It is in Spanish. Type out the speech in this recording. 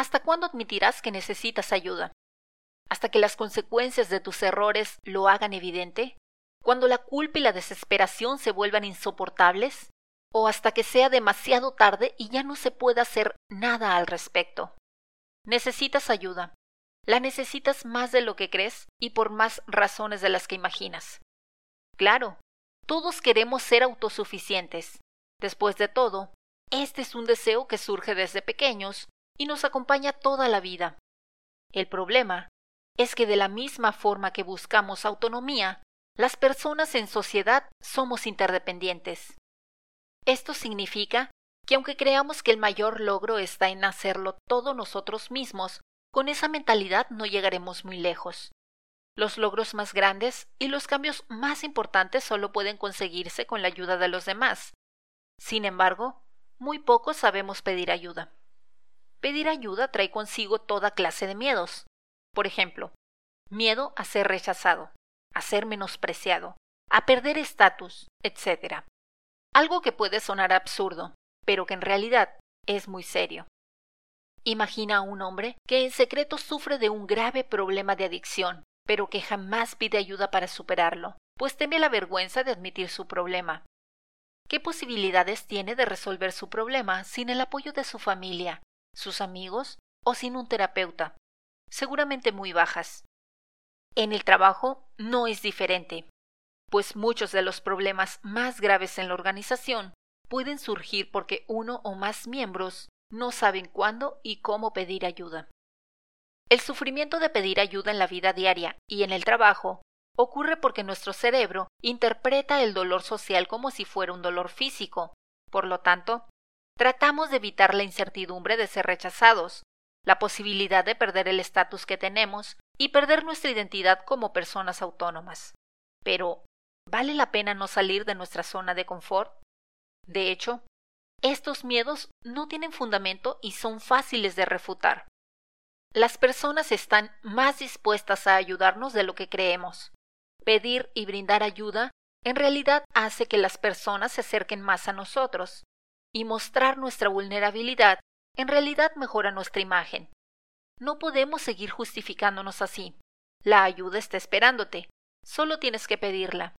¿Hasta cuándo admitirás que necesitas ayuda? ¿Hasta que las consecuencias de tus errores lo hagan evidente? ¿Cuando la culpa y la desesperación se vuelvan insoportables? ¿O hasta que sea demasiado tarde y ya no se pueda hacer nada al respecto? Necesitas ayuda. La necesitas más de lo que crees y por más razones de las que imaginas. Claro, todos queremos ser autosuficientes. Después de todo, este es un deseo que surge desde pequeños y nos acompaña toda la vida. El problema es que de la misma forma que buscamos autonomía, las personas en sociedad somos interdependientes. Esto significa que aunque creamos que el mayor logro está en hacerlo todo nosotros mismos, con esa mentalidad no llegaremos muy lejos. Los logros más grandes y los cambios más importantes solo pueden conseguirse con la ayuda de los demás. Sin embargo, muy pocos sabemos pedir ayuda. Pedir ayuda trae consigo toda clase de miedos. Por ejemplo, miedo a ser rechazado, a ser menospreciado, a perder estatus, etc. Algo que puede sonar absurdo, pero que en realidad es muy serio. Imagina a un hombre que en secreto sufre de un grave problema de adicción, pero que jamás pide ayuda para superarlo, pues teme la vergüenza de admitir su problema. ¿Qué posibilidades tiene de resolver su problema sin el apoyo de su familia, sus amigos o sin un terapeuta? Seguramente muy bajas. En el trabajo no es diferente, pues muchos de los problemas más graves en la organización pueden surgir porque uno o más miembros no saben cuándo y cómo pedir ayuda. El sufrimiento de pedir ayuda en la vida diaria y en el trabajo ocurre porque nuestro cerebro interpreta el dolor social como si fuera un dolor físico. Por lo tanto, tratamos de evitar la incertidumbre de ser rechazados, la posibilidad de perder el estatus que tenemos y perder nuestra identidad como personas autónomas. Pero, ¿vale la pena no salir de nuestra zona de confort? De hecho, estos miedos no tienen fundamento y son fáciles de refutar. Las personas están más dispuestas a ayudarnos de lo que creemos. Pedir y brindar ayuda en realidad hace que las personas se acerquen más a nosotros, y mostrar nuestra vulnerabilidad en realidad mejora nuestra imagen. No podemos seguir justificándonos así. La ayuda está esperándote, solo tienes que pedirla.